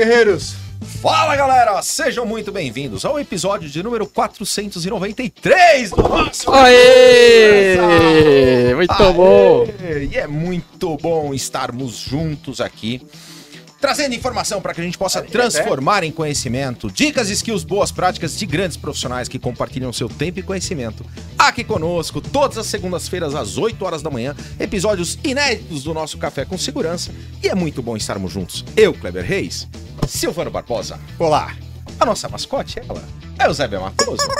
Guerreiros! Fala galera, sejam muito bem-vindos ao episódio de número 493 do nosso. Aê! Muito Aê! bom! E é muito bom estarmos juntos aqui, trazendo informação para que a gente possa transformar em conhecimento, dicas, skills, boas práticas de grandes profissionais que compartilham seu tempo e conhecimento. Aqui conosco, todas as segundas-feiras às 8 horas da manhã, episódios inéditos do nosso Café com Segurança. E é muito bom estarmos juntos. Eu, Kleber Reis, Silvano Barbosa, Olá! a nossa mascote, ela, é o Zé Matoso.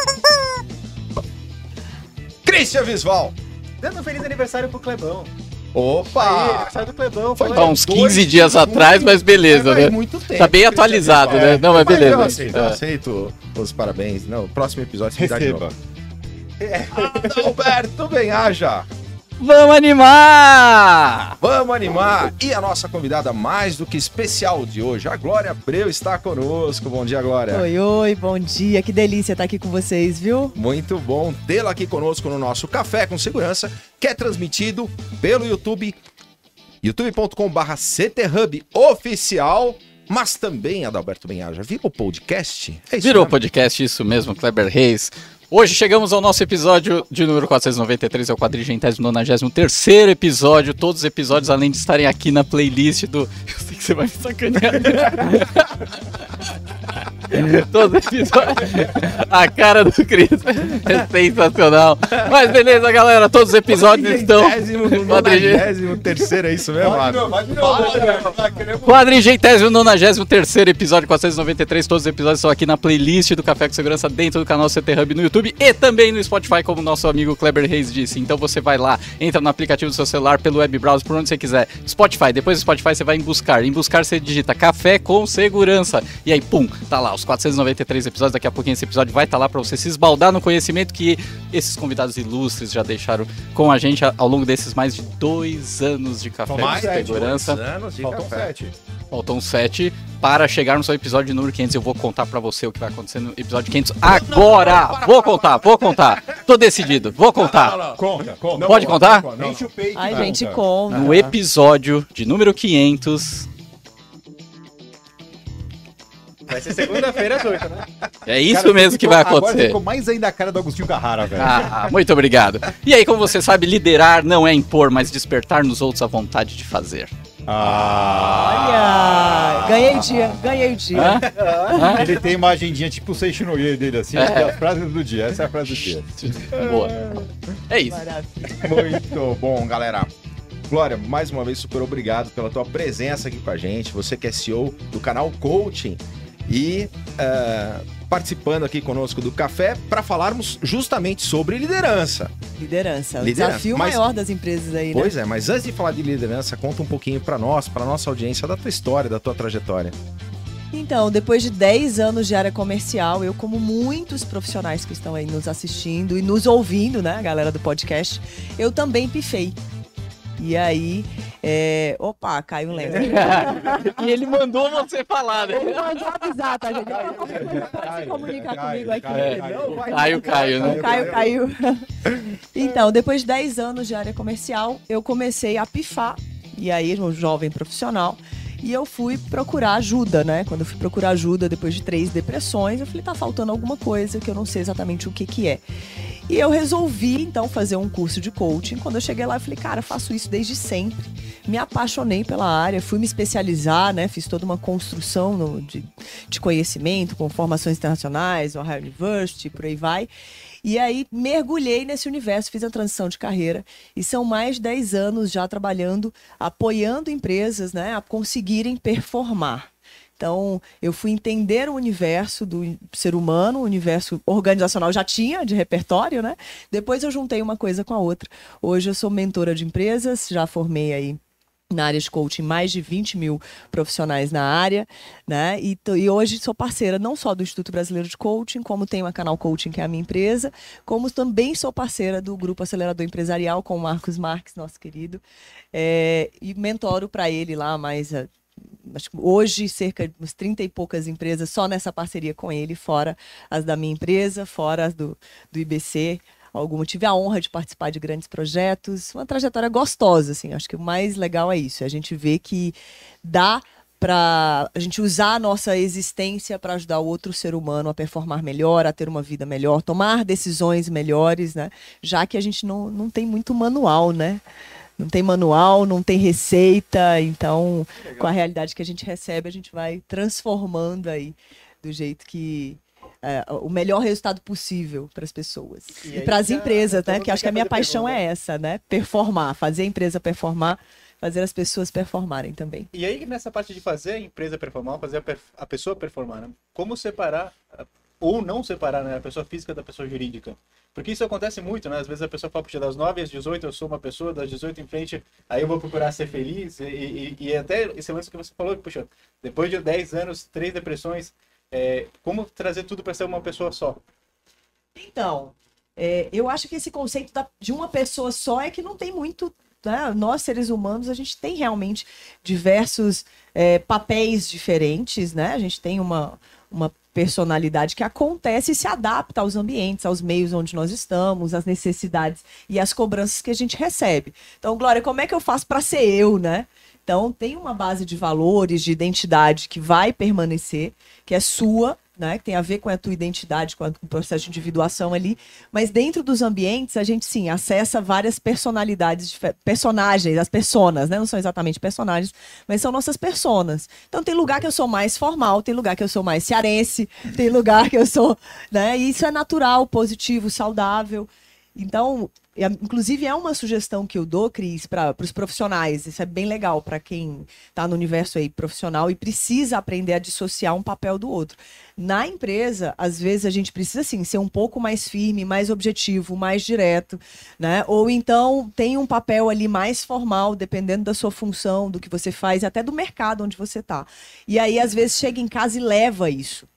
Christian Visval. Dando um feliz aniversário pro Clebão. Aí, Opa! aniversário do Clebão. Foi Tá aí. uns 15 dias atrás, mas beleza, né? muito tempo. Tá bem atualizado, né? Não, mas Mas Eu beleza. aceito, eu É. aceito os parabéns. Não, o próximo episódio você me dá de novo. Alberto Benhaja. Vamos animar! Vamos animar! E a nossa convidada mais do que especial de hoje, a Glória Abreu, está conosco. Bom dia, Glória. Oi, oi, bom dia. Que delícia estar aqui com vocês, viu? Muito bom tê-la aqui conosco no nosso Café com Segurança, que é transmitido pelo YouTube, youtube.com.br CTHub Oficial, mas também, Adalberto Benhaja, virou podcast? É isso Virou mesmo? podcast, isso mesmo, Kleber Reis. Hoje chegamos ao nosso episódio de número 493, é o quadrigentésimo nonagésimo terceiro episódio. Todos os episódios, além de estarem aqui na playlist do. Eu sei que você vai me sacanear. Todos os episódios. A cara do Cris é sensacional. Mas beleza, galera, todos os episódios estão. Quadrigésimo, nonagésimo, terceiro, é isso mesmo, Vai de novo, vai de novo. Quadrigentésimo, nonagésimo terceiro episódio, 493. Todos os episódios estão aqui na playlist do Café com Segurança dentro do canal CT Hub no YouTube e também no Spotify, como nosso amigo Kleber Reis disse. Então você vai lá, entra no aplicativo do seu celular, pelo web browser, por onde você quiser. Spotify, depois do Spotify você vai em buscar. Em buscar você digita Café com Segurança. E aí, pum, tá lá, os 493 episódios. Daqui a pouquinho esse episódio vai estar lá pra você se esbaldar no conhecimento que esses convidados ilustres já deixaram com a gente ao longo desses mais de dois anos de Café Mais sete, Segurança. Dois anos de Faltam café. sete. Faltam sete para chegar no seu episódio número 500. Eu vou contar pra você o que vai acontecer no episódio 500 agora. Vou contar, vou contar. Tô decidido, vou contar. Conta, conta. Pode contar? Não, não. Ai, gente, conta. No episódio de número 500. Vai ser segunda-feira às oito, né? É isso Cara, mesmo que ficou- vai Agora acontecer. ficou mais ainda a cara do Agostinho Carrara, velho. Ah, muito obrigado. E aí, como você sabe, liderar não é impor, mas despertar nos outros a vontade de fazer. Ah. Olha, ganhei dia, ganhei dia. Hã? Ele tem uma agendinha tipo o Seixinoye dele, assim, É. é as frases do dia. Essa é a frase do dia. Boa. É isso. Maravilha. Muito bom, galera. Glória, mais uma vez, super obrigado pela tua presença aqui com a gente. Você que é CEO do canal Coaching e eh, participando aqui conosco do café para falarmos justamente sobre liderança. Liderança, o Liderança, desafio mas- maior das empresas aí, né? Pois é, mas antes de falar de liderança, conta um pouquinho para nós, para nossa audiência, da tua história, da tua trajetória. Então, depois de 10 anos de área comercial, eu, como muitos profissionais que estão aí nos assistindo e nos ouvindo, né, a galera do podcast, eu também pifei. E aí, é... opa, caiu um lembro. e ele mandou você falar, né? Ele mandou avisar, tá, gente? Pra se comunicar comigo aqui. É, Caio, Caio, né? Caiu, caiu. Então, depois de 10 anos de área comercial, eu comecei a pifar. E aí, um jovem profissional. E eu fui procurar ajuda, né? Quando eu fui procurar ajuda depois de três depressões, eu falei, tá faltando alguma coisa que eu não sei exatamente o que que é. E eu resolvi, então, fazer um curso de coaching. Quando eu cheguei lá, eu falei, cara, faço isso desde sempre. Me apaixonei pela área, fui me especializar, né? Fiz toda uma construção no- de, de conhecimento, com formações internacionais, Ohio University, por aí vai. E aí mergulhei nesse universo, fiz a transição de carreira. E são mais de 10 anos já trabalhando, apoiando empresas né, a conseguirem performar. Então, eu fui entender o universo do ser humano, o universo organizacional já tinha de repertório, né? Depois eu juntei uma coisa com a outra. Hoje eu sou mentora de empresas, já formei aí na área de coaching mais de 20 mil profissionais na área, né? E, e hoje sou parceira não só do Instituto Brasileiro de Coaching, como tenho a Canal Coaching, que é a minha empresa, como também sou parceira do Grupo Acelerador Empresarial com o Marcos Marques, nosso querido, é, e mentoro para ele lá mais a- acho que hoje cerca de umas 30 e poucas empresas só nessa parceria com ele, fora as da minha empresa, fora as do, do IBC. Alguma tive a honra de participar de grandes projetos, uma trajetória gostosa, assim. Acho que o mais legal é isso, é a gente vê que dá para a gente usar a nossa existência para ajudar o outro ser humano a performar melhor, a ter uma vida melhor, tomar decisões melhores, né? Já que a gente não, não tem muito manual, né? Não tem manual, não tem receita, então com a realidade que a gente recebe, a gente vai transformando aí do jeito que é, o melhor resultado possível para as pessoas E e, para as empresas, né? Que acho que a minha paixão pergunta. é essa, né? Performar, fazer a empresa performar, fazer as pessoas performarem também. E aí, nessa parte de fazer a empresa performar, fazer a, perf- a pessoa performar, né? como separar, a- ou não separar, né? a pessoa física da pessoa jurídica? Porque isso acontece muito, né? Às vezes a pessoa fala, puxa, das 9 às 18 eu sou uma pessoa, das 18 em frente, aí eu vou procurar ser feliz. E, e, e até esse lance que você falou, puxa, depois de 10 anos, três depressões, é, como trazer tudo para ser uma pessoa só? Então, é, eu acho que esse conceito da- de uma pessoa só é que não tem muito. né? Nós, seres humanos, a gente tem realmente diversos é, papéis diferentes, né? A gente tem uma, uma personalidade que acontece e se adapta aos ambientes, aos meios onde nós estamos, às necessidades e às cobranças que a gente recebe. Então, Glória, como é que eu faço para ser eu, né? Então, tem uma base de valores, de identidade que vai permanecer, que é sua, né? Que tem a ver com a tua identidade, com, a- com o processo de individuação ali. Mas dentro dos ambientes, a gente sim acessa várias personalidades, personagens, as personas, né? Não são exatamente personagens, mas são nossas personas. Então tem lugar que eu sou mais formal, tem lugar que eu sou mais cearense, tem lugar que eu sou, né? E isso é natural, positivo, saudável. Então, inclusive é uma sugestão que eu dou, Cris, para os profissionais. Isso é bem legal para quem está no universo aí profissional e precisa aprender a dissociar um papel do outro. Na empresa, às vezes a gente precisa sim ser um pouco mais firme, mais objetivo, mais direto, né? Ou então tem um papel ali mais formal, dependendo da sua função, do que você faz, até do mercado onde você está. E aí às vezes chega em casa e leva isso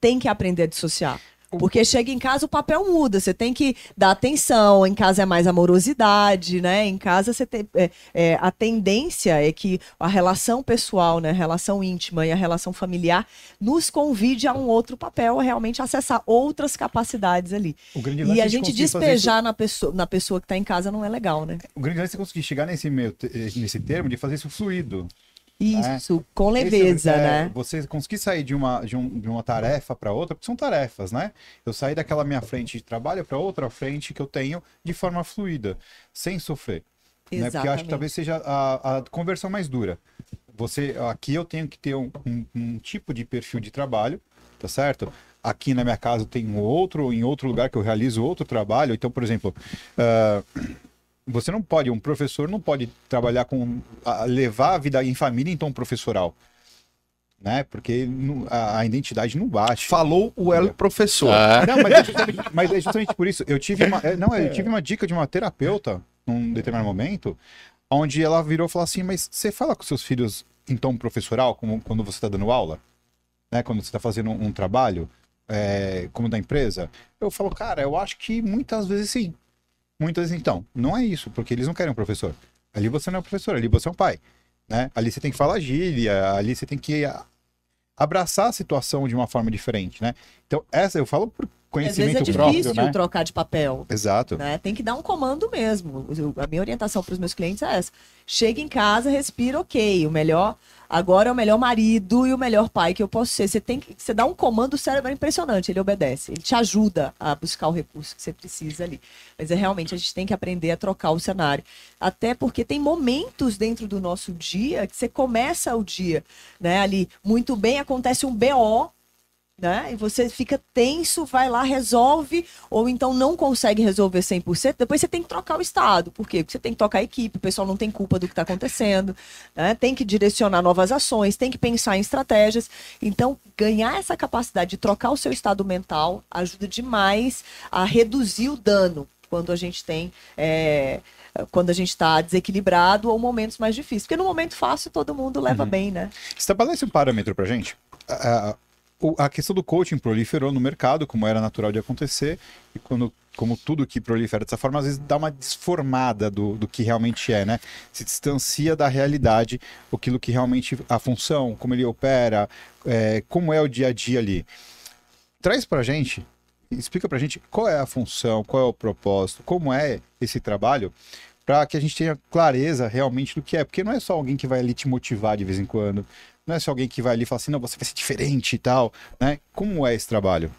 tem que aprender a dissociar. Porque chega em casa o papel muda, você tem que dar atenção, em casa é mais amorosidade, né? Em casa você tem. é, é, a tendência é que a relação pessoal, né? A relação íntima e a relação familiar nos convide a um outro papel, a realmente acessar outras capacidades ali. O grande lance E a gente despejar na pessoa, na pessoa que está em casa não é legal, né? isso- O grande lance é conseguir chegar nesse, meio, nesse termo de fazer isso fluido. Isso, com Esse- leveza, é, né? Você conseguir sair de uma, de, um- de uma tarefa para outra, porque são tarefas, né? Eu sair daquela minha frente de trabalho para outra frente que eu tenho de forma fluida, sem sofrer. Né? Porque eu acho que talvez seja a, a conversão mais dura. Você, aqui eu tenho que ter um, um- um tipo de perfil de trabalho, tá certo? Aqui na minha casa tem um outro, em outro lugar que eu realizo outro trabalho. Então, por exemplo, ah, você não pode, um professor não pode trabalhar com, a- levar a vida em família em tom professoral, né? Porque a, a identidade não bate. Falou o Elo Professor. Ah, Não, mas é, justamente, mas é justamente por isso. Eu tive uma, é, não, eu tive uma dica de uma terapeuta num determinado momento, onde ela virou e falou assim: Mas você fala com seus filhos em tom professoral, como quando você está dando aula? Né? Quando você está fazendo um, um trabalho, é, como da empresa? Eu falo, cara, eu acho que muitas vezes sim. Muitas vezes, então, não é isso, porque eles não querem um professor. Ali você não é um professor, ali você é um pai. Né? Ali você tem que falar gíria, ali você tem que abraçar a situação de uma forma diferente, né? Então, essa eu falo por Às vezes é conhecimento difícil próprio, né? trocar de papel. Exato. né? Tem que dar um comando mesmo. A minha orientação para os meus clientes é essa. Chega em casa, respira, ok. O melhor, agora é o melhor marido e o melhor pai que eu posso ser. Você tem que, você dá um comando, o cérebro é impressionante, ele obedece. Ele te ajuda a buscar o recurso que você precisa ali. Mas é realmente a gente tem que aprender a trocar o cenário. Até porque tem momentos dentro do nosso dia que você começa o dia, né, ali muito bem, acontece um BO, né? E você fica tenso, vai lá, resolve, ou então não consegue resolver 100%, depois você tem que trocar o estado. Por quê? Porque você tem que tocar a equipe, o pessoal não tem culpa do que está acontecendo, né? tem que direcionar novas ações, tem que pensar em estratégias. Então, ganhar essa capacidade de trocar o seu estado mental ajuda demais a reduzir o dano quando a gente tem. é, quando a gente está desequilibrado ou momentos mais difíceis. Porque no momento fácil todo mundo leva bem, né? Estabelece um parâmetro pra gente. A, a- questão do coaching proliferou no mercado, como era natural de acontecer, e quando, como tudo que prolifera dessa forma, às vezes dá uma desformada do, do que realmente é, né? Se distancia da realidade, aquilo que realmente a função, como ele opera, é, como é o dia a dia ali. Traz pra gente, explica pra gente qual é a função, qual é o propósito, como é esse trabalho, para que a gente tenha clareza realmente do que é. Porque não é só alguém que vai ali te motivar de vez em quando, Não é só alguém que vai ali e fala assim, não, você vai ser diferente e tal, né? Como é esse trabalho?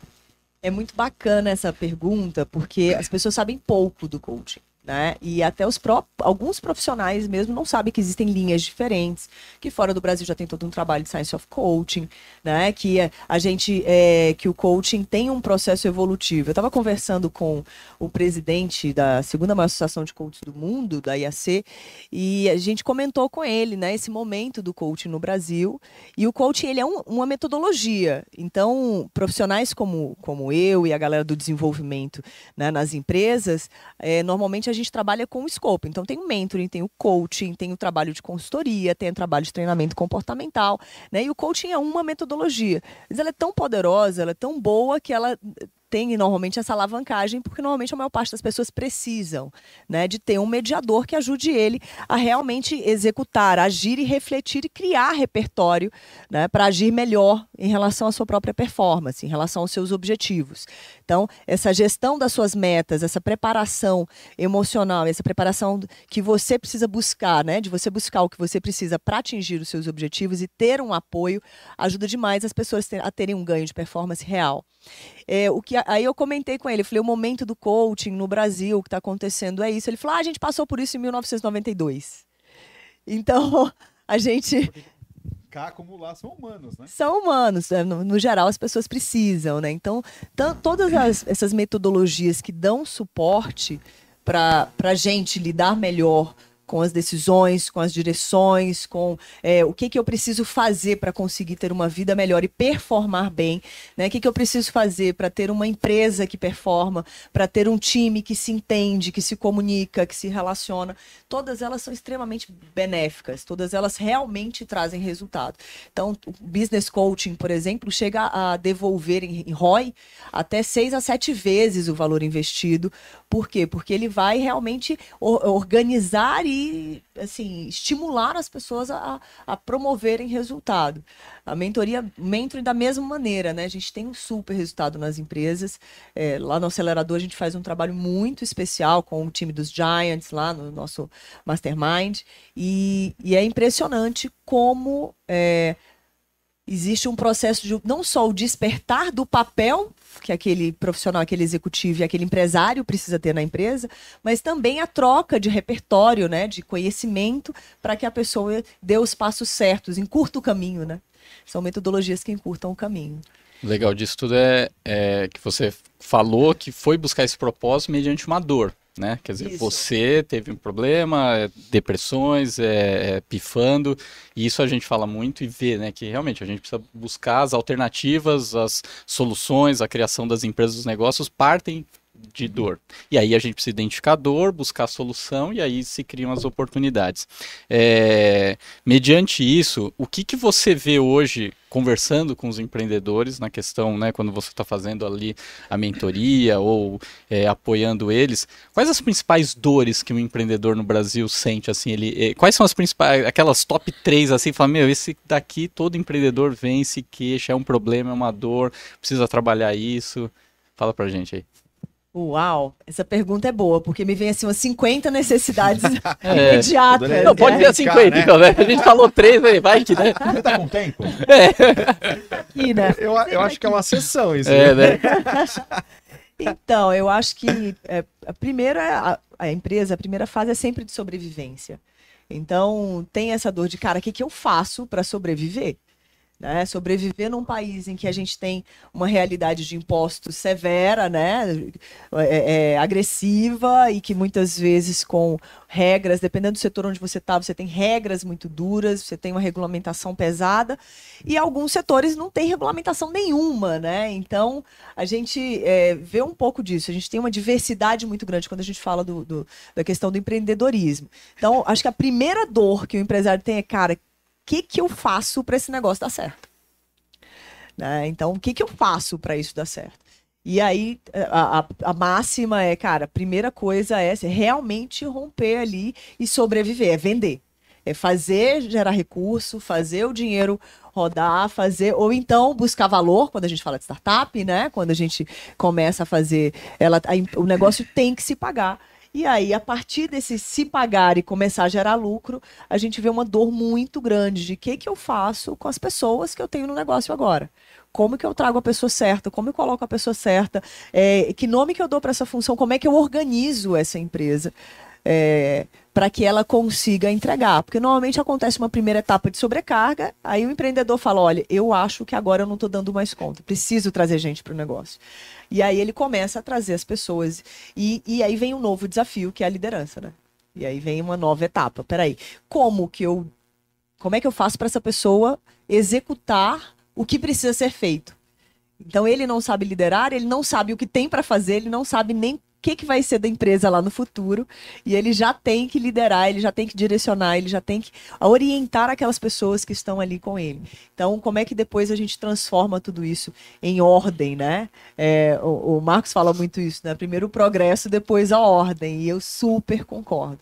É muito bacana essa pergunta, porque as pessoas sabem pouco do coaching. Né? E até os pró alguns profissionais mesmo não sabem que existem linhas diferentes, que fora do Brasil já tem todo um trabalho de science of coaching, né? Que a gente é, que o coaching tem um processo evolutivo. Eu estava conversando com o presidente da segunda maior associação de coaches do mundo, da IAC, e a gente comentou com ele, né? Esse momento do coaching no Brasil. E o coaching ele é um, uma metodologia. Então profissionais como como eu e a galera do desenvolvimento né, nas empresas, é, normalmente a gente trabalha com o escopo. Então tem o mentoring, tem o coaching, tem o trabalho de consultoria, tem o trabalho de treinamento comportamental, né? E o coaching é uma metodologia. Mas ela é tão poderosa, ela é tão boa que ela tem normalmente essa alavancagem, porque normalmente a maior parte das pessoas precisam né, de ter um mediador que ajude ele a realmente executar, agir e refletir e criar repertório né, para agir melhor em relação à sua própria performance, em relação aos seus objetivos. Então, essa gestão das suas metas, essa preparação emocional, essa preparação que você precisa buscar, né, de você buscar o que você precisa para atingir os seus objetivos e ter um apoio, ajuda demais as pessoas a terem um ganho de performance real. É, o que, aí eu comentei com ele, falei, o momento do coaching no Brasil, o que está acontecendo é isso. Ele falou, ah, a gente passou por isso em 1992. Então, a gente... Cá acumular são humanos, né? São humanos. Né? No, no geral, as pessoas precisam, né? Então, todas as, essas metodologias que dão suporte para a gente lidar melhor com as decisões, com as direções, com é, o que, que eu preciso fazer para conseguir ter uma vida melhor e performar bem, né? O que, que eu preciso fazer para ter uma empresa que performa, para ter um time que se entende, que se comunica, que se relaciona. Todas elas são extremamente benéficas, todas elas realmente trazem resultado. Então, o business coaching, por exemplo, chega a devolver em ROI até seis a sete vezes o valor investido. Por quê? Porque ele vai realmente organizar e assim, estimular as pessoas a, a promoverem resultado. A mentoria, mentoring da mesma maneira, né? A gente tem um super resultado nas empresas. É, lá no acelerador a gente faz um trabalho muito especial com o time dos Giants lá no nosso mastermind e, e é impressionante como é, existe um processo de não só o despertar do papel que aquele profissional, aquele executivo e aquele empresário precisa ter na empresa, mas também a troca de repertório, né, de conhecimento para que a pessoa dê os passos certos, encurta o caminho, né? São metodologias que encurtam o caminho. Legal disso tudo é, é que você falou que foi buscar esse propósito mediante uma dor né? Quer dizer, isso. você teve um problema, é, depressões, é, é, pifando, e isso a gente fala muito e vê, né? Que realmente a gente precisa buscar as alternativas, as soluções, a criação das empresas, dos negócios partem de dor. E aí a gente precisa identificar a dor, buscar a solução e aí se criam as oportunidades. É, mediante isso, o que, que você vê hoje conversando com os empreendedores na questão, né, quando você está fazendo ali a mentoria ou é, apoiando eles, quais as principais dores que um empreendedor no Brasil sente, assim, ele, é, quais são as principais, aquelas top 3, assim, fala, meu, esse daqui todo empreendedor vem, se queixa, é um problema, é uma dor, precisa trabalhar isso, fala pra gente aí. Uau, essa pergunta é boa, porque me vem assim umas 50 necessidades é, imediatas. Né? Não, pode ser 50, né? então, né? A gente falou três, vai que, né? Você tá com tempo? É. Aqui, né? Eu, eu acho que é uma sessão isso. É, né? então, eu acho que é, a primeira, a, a, empresa, a primeira fase é sempre de sobrevivência. Então, tem essa dor de, cara, o que, que eu faço para sobreviver? Né? Sobreviver num país em que a gente tem uma realidade de impostos severa, né? É, é, agressiva e que muitas vezes com regras, dependendo do setor onde você está, você tem regras muito duras, você tem uma regulamentação pesada e alguns setores não tem regulamentação nenhuma, né? Então a gente é, vê um pouco disso. A gente tem uma diversidade muito grande quando a gente fala do, do da questão do empreendedorismo. Então acho que a primeira dor que o empresário tem é, cara, que, que eu faço para esse negócio dar certo? Né? Então, o que, que eu faço para isso dar certo? E aí, a, a, a, máxima é, cara, primeira coisa é realmente romper ali e sobreviver, é vender. É fazer gerar recurso, fazer o dinheiro rodar, fazer, ou então buscar valor, quando a gente fala de startup, né? Quando a gente começa a fazer, ela, a, o negócio tem que se pagar. E aí, a partir desse se pagar e começar a gerar lucro, a gente vê uma dor muito grande de o que, que eu faço com as pessoas que eu tenho no negócio agora. Como que eu trago a pessoa certa? Como eu coloco a pessoa certa? É, que nome que eu dou para essa função? Como é que eu organizo essa empresa? É, para que ela consiga entregar. Porque normalmente acontece uma primeira etapa de sobrecarga, aí o empreendedor fala: olha, eu acho que agora eu não estou dando mais conta, preciso trazer gente para o negócio. E aí ele começa a trazer as pessoas. E, e aí vem um novo desafio, que é a liderança, né? E aí vem uma nova etapa. Peraí, como que eu. Como é que eu faço para essa pessoa executar o que precisa ser feito? Então ele não sabe liderar, ele não sabe o que tem para fazer, ele não sabe nem que, que vai ser da empresa lá no futuro. E ele já tem que liderar, ele já tem que direcionar, ele já tem que orientar aquelas pessoas que estão ali com ele. Então, como é que depois a gente transforma tudo isso em ordem, né? É, o, o Marcos fala muito isso, né? Primeiro o progresso, depois a ordem. E eu super concordo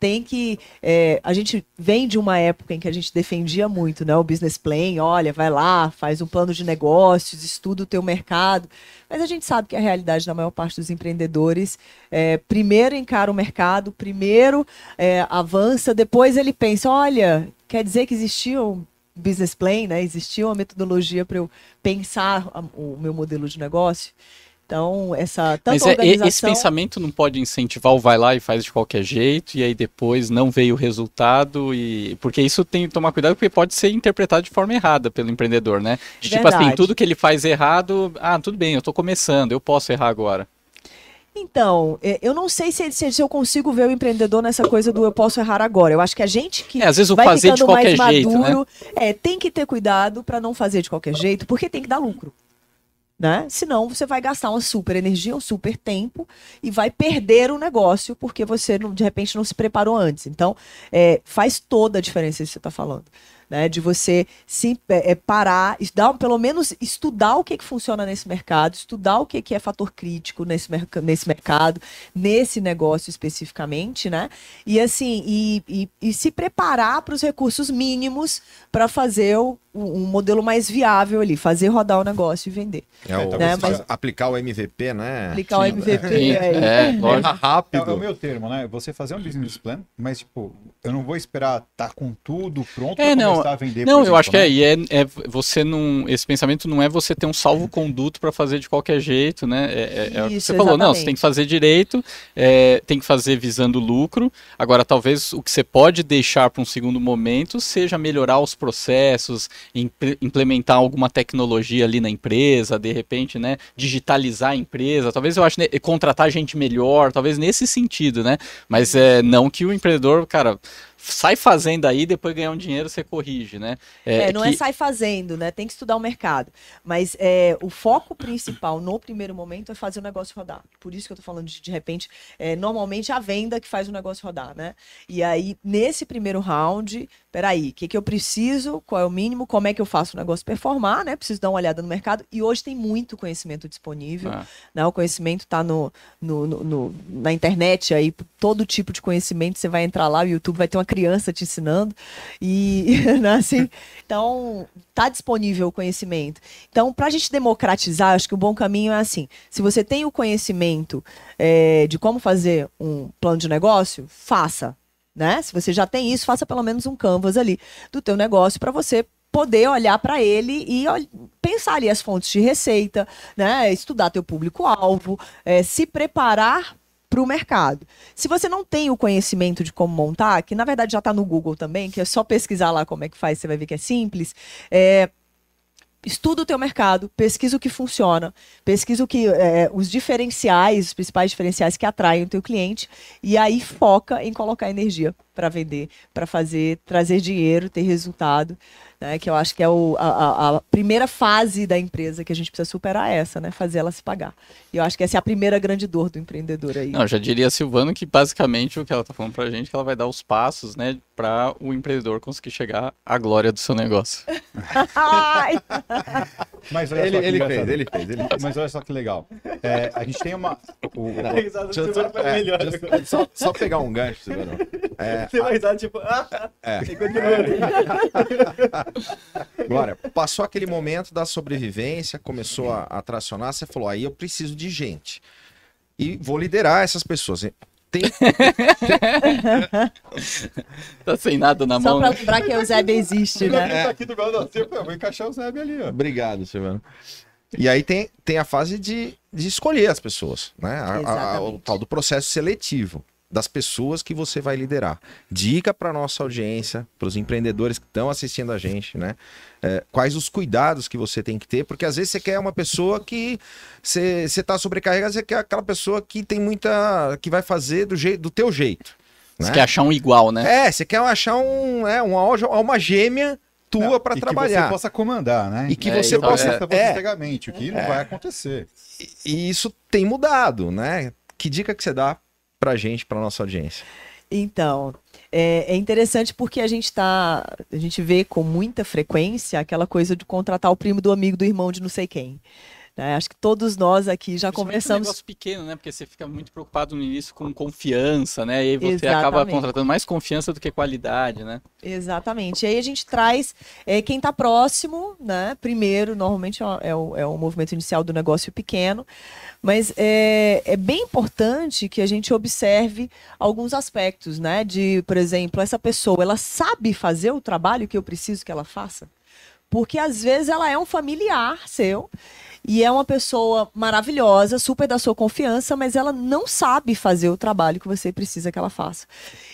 tem que. É, a gente vem de uma época em que a gente defendia muito, né? O business plan, olha, vai lá, faz um plano de negócios, estuda o teu mercado. Mas a gente sabe que a realidade da maior parte dos empreendedores é, primeiro encara o mercado, primeiro é, avança, depois ele pensa, olha, quer dizer que existia um business plan, né? Existia uma metodologia para eu pensar o meu modelo de negócio. Então, essa tanto Mas é, organização... esse pensamento não pode incentivar o vai lá e faz de qualquer jeito, e aí depois não veio o resultado, e porque isso tem que tomar cuidado, porque pode ser interpretado de forma errada pelo empreendedor, né? De, tipo assim, tudo que ele faz errado, ah, tudo bem, eu estou começando, eu posso errar agora. Então, é, eu não sei se, se, eu consigo ver o empreendedor nessa coisa do eu posso errar agora. Eu acho que a gente que é, às vezes o vai fazer de qualquer mais jeito, maduro, né? é, tem que ter cuidado para não fazer de qualquer jeito, porque tem que dar lucro né? Senão você vai gastar uma super energia, um super tempo e vai perder o negócio porque você de repente não se preparou antes. Então, é, faz toda a diferença isso que você está falando né? De você se é, parar, estudar, pelo menos estudar o que, que funciona nesse mercado, estudar o que, que é fator crítico nesse, nesse mercado, nesse negócio especificamente, né? E assim, e, e, e se preparar para os recursos mínimos para fazer o, um modelo mais viável ali, fazer rodar o negócio e vender. É, o, né? Mas, aplicar o MVP, né? Aplicar Sim. o MVP. É, é, é rápido. É, é, o meu termo, né? Você fazer um business plan, mas tipo, eu não vou esperar estar tá com tudo pronto é, não, começar a vender. Não, eu acho que é, né? e é, é, você não, esse pensamento não é você ter um salvo conduto para fazer de qualquer jeito, né? É, é, é Isso, você falou, não, você tem que fazer direito, é, tem que fazer visando lucro. Agora, talvez o que você pode deixar para um segundo momento seja melhorar os processos, implementar alguma tecnologia ali na empresa, de repente, né? Digitalizar a empresa, talvez eu acho né, contratar gente melhor, talvez nesse sentido, né? Mas é não que o empreendedor, cara, sai fazendo aí, depois ganhar um dinheiro, você corrige, né? É, é não é que... é sai fazendo, né? Tem que estudar o mercado. Mas é, o foco principal no primeiro momento é fazer o negócio rodar. Por isso que eu tô falando de, de repente, é, normalmente a venda que faz o negócio rodar, né? E aí, nesse primeiro round, peraí, o que, que eu preciso, qual é o mínimo, como é que eu faço o negócio performar, né? Preciso dar uma olhada no mercado. E hoje tem muito conhecimento disponível, ah. né? O conhecimento está no, no, no, no, na internet aí, todo tipo de conhecimento, você vai entrar lá, o YouTube vai ter uma criança te ensinando. E, né, assim, então, tá disponível o conhecimento. Então, para a gente democratizar, acho que o bom caminho é assim, se você tem o conhecimento é, de como fazer um plano de negócio, faça, né? Se você já tem isso, faça pelo menos um canvas ali do teu negócio para você poder olhar para ele e pensar ali as fontes de receita, né? Estudar teu público-alvo, é, se preparar para o mercado. Se você não tem o conhecimento de como montar, que na verdade já está no Google também, que é só pesquisar lá como é que faz, você vai ver que é simples. É, estuda o teu mercado, pesquisa o que funciona, pesquisa o que é, os diferenciais, os principais diferenciais que atraem o teu cliente e aí foca em colocar energia para vender, para fazer, trazer dinheiro, ter resultado né? Que eu acho que é o, a, a, primeira fase da empresa que a gente precisa superar é essa, né? Fazer ela se pagar. E eu acho que essa é a primeira grande dor do empreendedor aí. Não, já diria a Silvano que basicamente o que ela está falando para a gente é que ela vai dar os passos, né? Para o empreendedor conseguir chegar à glória do seu negócio. Mas olha ele, só que ele fez, ele fez, ele fez. Mas olha só que legal. É, a gente tem uma. O, o, é, é, só, só, pegar um gancho, Silvano. É, tem uma risada tipo. Ah, é. E continua Glória, passou aquele momento da sobrevivência, começou a, a tracionar, você falou, aí eu preciso de gente. E vou liderar essas pessoas. tem. tá sem nada na Só mão. pra né? lembrar que o Zeb existe, né? Tá aqui do meu lado, eu vou encaixar o Zeb ali, ó. Obrigado, Silvano. E aí tem, tem a fase de, de escolher as pessoas, né? A- a- o tal do processo seletivo das pessoas que você vai liderar. Dica para nossa audiência, para os empreendedores que estão assistindo a gente, né? É, quais os cuidados que você tem que ter, porque às vezes você quer uma pessoa que você está sobrecarregado, você quer aquela pessoa que tem muita. que vai fazer do, jeito, do teu jeito. Você né? quer achar um igual, né? É, você quer achar um, é, uma, uma gêmea tua para E trabalhar. Que você possa comandar, né? E que É, você então, possa. É, cegamente, o que não vai acontecer. e isso tem mudado, né? Que dica que você dá pra gente, pra nossa audiência? Então, é, é interessante porque a gente tá. A gente vê com muita frequência aquela coisa de contratar o primo do amigo do irmão de não sei quem. Né? Acho que todos nós aqui já Principalmente um conversamos. negócio pequeno, né? Porque você fica muito preocupado no início com confiança, né? E aí você acaba Exatamente. contratando mais confiança do que qualidade, né? Exatamente. E aí a gente traz é, quem está próximo, né? Primeiro, normalmente é o- é o, é o movimento inicial do negócio pequeno, mas é, é bem importante que a gente observe alguns aspectos, né? De, por exemplo, essa pessoa, ela sabe fazer o trabalho que eu preciso que ela faça? Porque às vezes ela é um familiar seu e é uma pessoa maravilhosa, super da sua confiança, mas ela não sabe fazer o trabalho que você precisa que ela faça.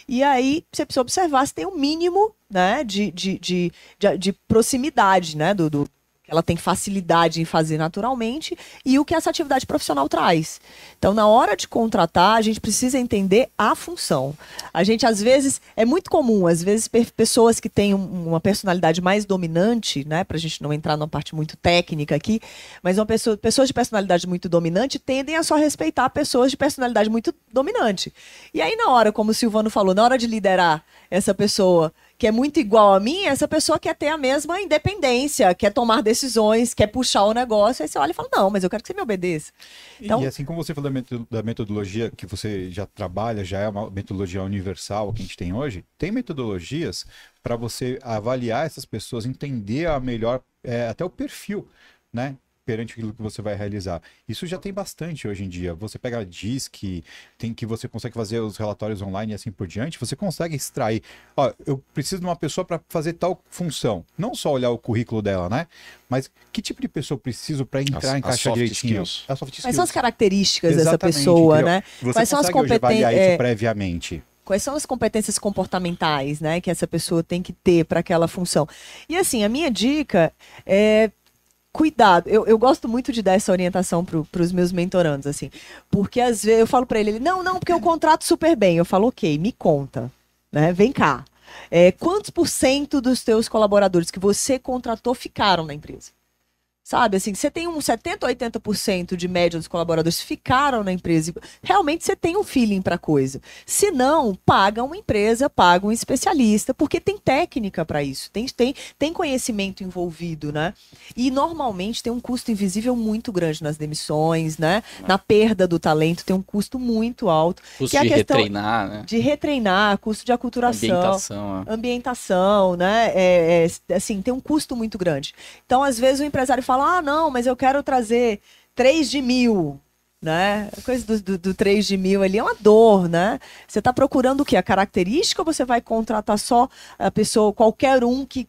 E aí você precisa observar se tem um mínimo né, de, de, de, de, de proximidade, né? Do, do- que ela tem facilidade em fazer naturalmente e o que essa atividade profissional traz. Então, na hora de contratar, a gente precisa entender a função. A gente, às vezes, é muito comum, às vezes, pessoas que têm um- uma personalidade mais dominante, né? Pra gente não entrar numa parte muito técnica aqui, mas uma pessoa, pessoas de personalidade muito dominante tendem a só respeitar pessoas de personalidade muito dominante. E aí, na hora, como o Silvano falou, na hora de liderar essa pessoa que é muito igual a mim, essa pessoa quer ter a mesma independência, quer tomar decisões, quer puxar o negócio. Aí você olha e fala: Não, mas eu quero que você me obedeça. Então- E assim como você falou da meto- da metodologia que você já trabalha, já é uma metodologia universal que a gente tem hoje, tem metodologias para você avaliar essas pessoas, entender a melhor, é, até o perfil, né? Perante aquilo que você vai realizar. Isso já tem bastante hoje em dia. Você pega a DISC, tem que você consegue fazer os relatórios online e assim por diante, você consegue extrair. Ó, eu preciso de uma pessoa para fazer tal função. Não só olhar o currículo dela, né? Mas que tipo de pessoa eu preciso para entrar As- em caixa soft direitinho? soft Quais são as características dessa Exatamente, pessoa, entendeu? né? Você Quais são as competências. isso previamente. Quais são as competências comportamentais, né, que essa pessoa tem que ter para aquela função? E assim, a minha dica é cuidado. Eu, eu gosto muito de dar essa orientação para os meus mentorandos, assim, porque às vezes eu falo para ele, ele, não, não, porque eu contrato super bem. Eu falo, ok, me conta, né? Vem cá. É, quantos por cento dos teus colaboradores que você contratou ficaram na empresa? Sabe, assim, você tem um 70, 80% de média dos colaboradores ficaram na empresa. Realmente você tem um feeling para coisa. Se não, paga uma empresa, paga um especialista, porque tem técnica para isso, tem, tem, tem conhecimento envolvido, né? E normalmente tem um custo invisível muito grande nas demissões, né? Na perda do talento tem um custo muito alto. Custo Que é a de questão retreinar, né? De retreinar, custo de aculturação Ambientação. ó. ambientação, né? É, é, assim, tem um custo muito grande. Então, às vezes, o empresário fala: ah, não, mas eu quero trazer 3 de mil. Né? A coisa do, do, do 3 de mil ali é uma dor, né? Você está procurando o quê? A característica ou você vai contratar só a pessoa, qualquer um que,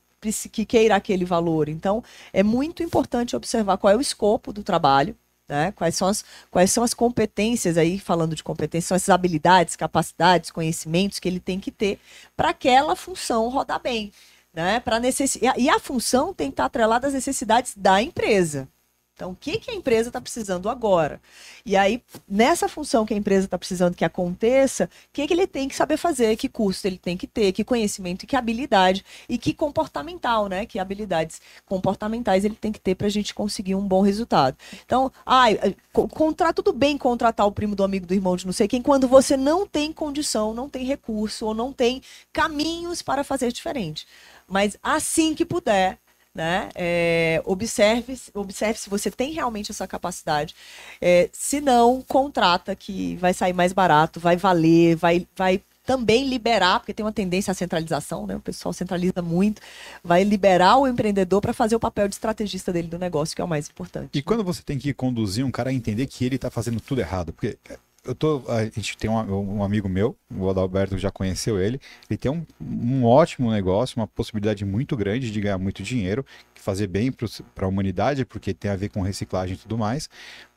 que queira aquele valor? Então, é muito importante observar qual é o escopo do trabalho, né? Quais são as, quais são as competências aí, falando de competências, são essas habilidades, capacidades, conhecimentos que ele tem que ter para aquela função rodar bem, né? Para necessi... e a- função tem que estar atrelada às necessidades da empresa. Então, o que, que a empresa está precisando agora? E aí, nessa função que a empresa está precisando que aconteça, o que, que ele tem que saber fazer, que custo ele tem que ter, que conhecimento e que habilidade, e que comportamental, né? Que habilidades comportamentais ele tem que ter para a gente conseguir um bom resultado. Então, ai, co- contra, tudo bem contratar o primo do amigo do irmão de não sei quem, quando você não tem condição, não tem recurso, ou não tem caminhos para fazer diferente. Mas assim que puder, né? É, observe, observe se você tem realmente essa capacidade. É, se não, contrata que vai sair mais barato, vai valer, vai, vai também liberar, porque tem uma tendência à centralização, né? O pessoal centraliza muito, vai liberar o empreendedor para fazer o papel de estrategista dele do negócio, que é o mais importante. E quando você tem que conduzir um cara a entender que ele tá fazendo tudo errado, porque eu tô, a gente tem um, um, amigo meu, o Adalberto já conheceu ele. Ele tem um, um, ótimo negócio, uma possibilidade muito grande de ganhar muito dinheiro, fazer bem para a humanidade, porque tem a ver com reciclagem e tudo mais.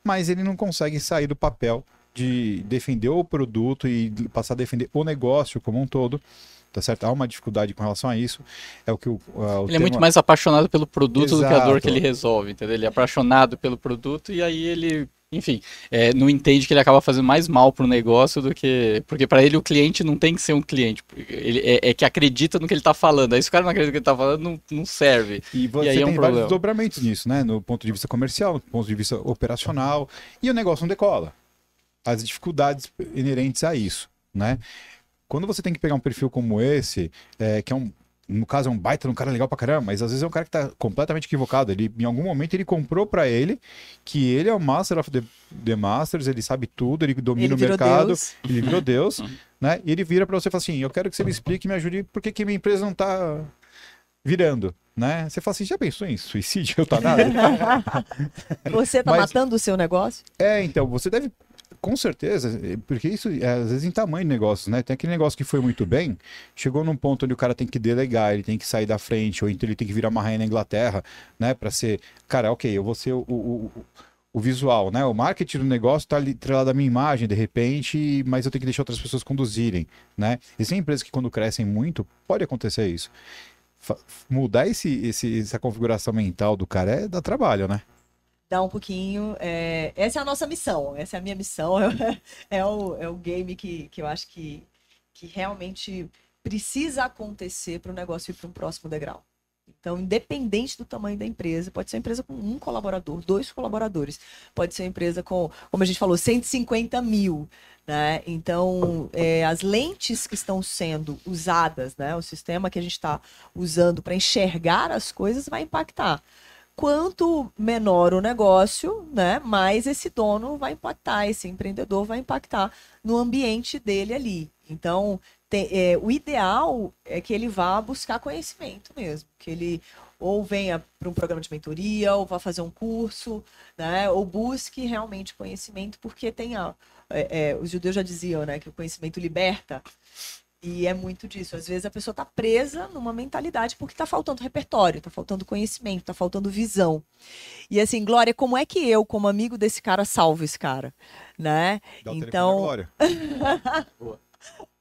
Mas ele não consegue sair do papel de defender o produto e passar a defender o negócio como um todo tá certo? Há uma dificuldade com relação a isso. É o que o, o ele tema... é muito mais apaixonado pelo produto Exato. do que a dor que ele resolve, entendeu? Ele é apaixonado pelo produto e aí ele enfim, é, não entende que ele acaba fazendo mais mal pro negócio do que. Porque para ele o cliente não tem que ser um cliente. Ele é, é, que acredita no que ele tá falando. Aí se o cara não acredita no que ele tá falando, não, não serve. E você e aí tem é um vários dobramentos nisso, né? No ponto de vista comercial, no ponto de vista operacional. E o negócio não decola. As dificuldades inerentes a isso, né? Quando você tem que pegar um perfil como esse, é, que é um, no caso é um baita um cara legal pra caramba, mas às vezes é um cara que tá completamente equivocado. Ele, em algum momento ele comprou para ele que ele é o Master of the, the Masters, ele sabe tudo, ele domina ele o mercado, Deus. ele virou Deus, né? E ele vira para você e fala assim: Eu quero que você me explique e me ajude por que minha empresa não tá virando. Né? Você fala assim, já pensou em suicídio, eutanásia? você tá Mas, matando o seu negócio? É, então, você deve com certeza, porque isso é, às vezes em tamanho de negócios, né? Tem aquele negócio que foi muito bem, chegou num ponto onde o cara tem que delegar, ele tem que sair da frente, ou então ele tem que virar uma rainha na Inglaterra, né? Para ser, cara, ok, eu vou ser o, o, o visual, né? O marketing do negócio está atrelado à minha imagem, de repente, mas eu tenho que deixar outras pessoas conduzirem, né? Existem empresas que quando crescem muito, pode acontecer isso. mudar esse, esse, essa configuração mental do cara é dar trabalho, né? Dar um pouquinho. É... Essa é a nossa missão, essa é a minha missão. É, o, é o game que, que eu acho que, que realmente precisa acontecer para o negócio ir para um próximo degrau. Então, independente do tamanho da empresa, pode ser uma empresa com um colaborador, dois colaboradores, pode ser uma empresa com, como a gente falou, 150 mil. Né? Então, é, as lentes que estão sendo usadas, né? o sistema que a gente está usando para enxergar as coisas vai impactar quanto menor o negócio, né, mais esse dono vai impactar, esse empreendedor vai impactar no ambiente dele ali. Então, tem, é, o ideal é que ele vá buscar conhecimento mesmo, que ele ou venha para um programa de mentoria, ou vá fazer um curso, né, ou busque realmente conhecimento, porque tem a, é, é, os judeus já diziam, né, que o conhecimento liberta. E é muito disso. Às vezes a pessoa está presa numa mentalidade porque está faltando repertório, está faltando conhecimento, está faltando visão. E assim, Glória, como é que eu, como amigo desse cara, salvo esse cara? Né? Dá então. Glória.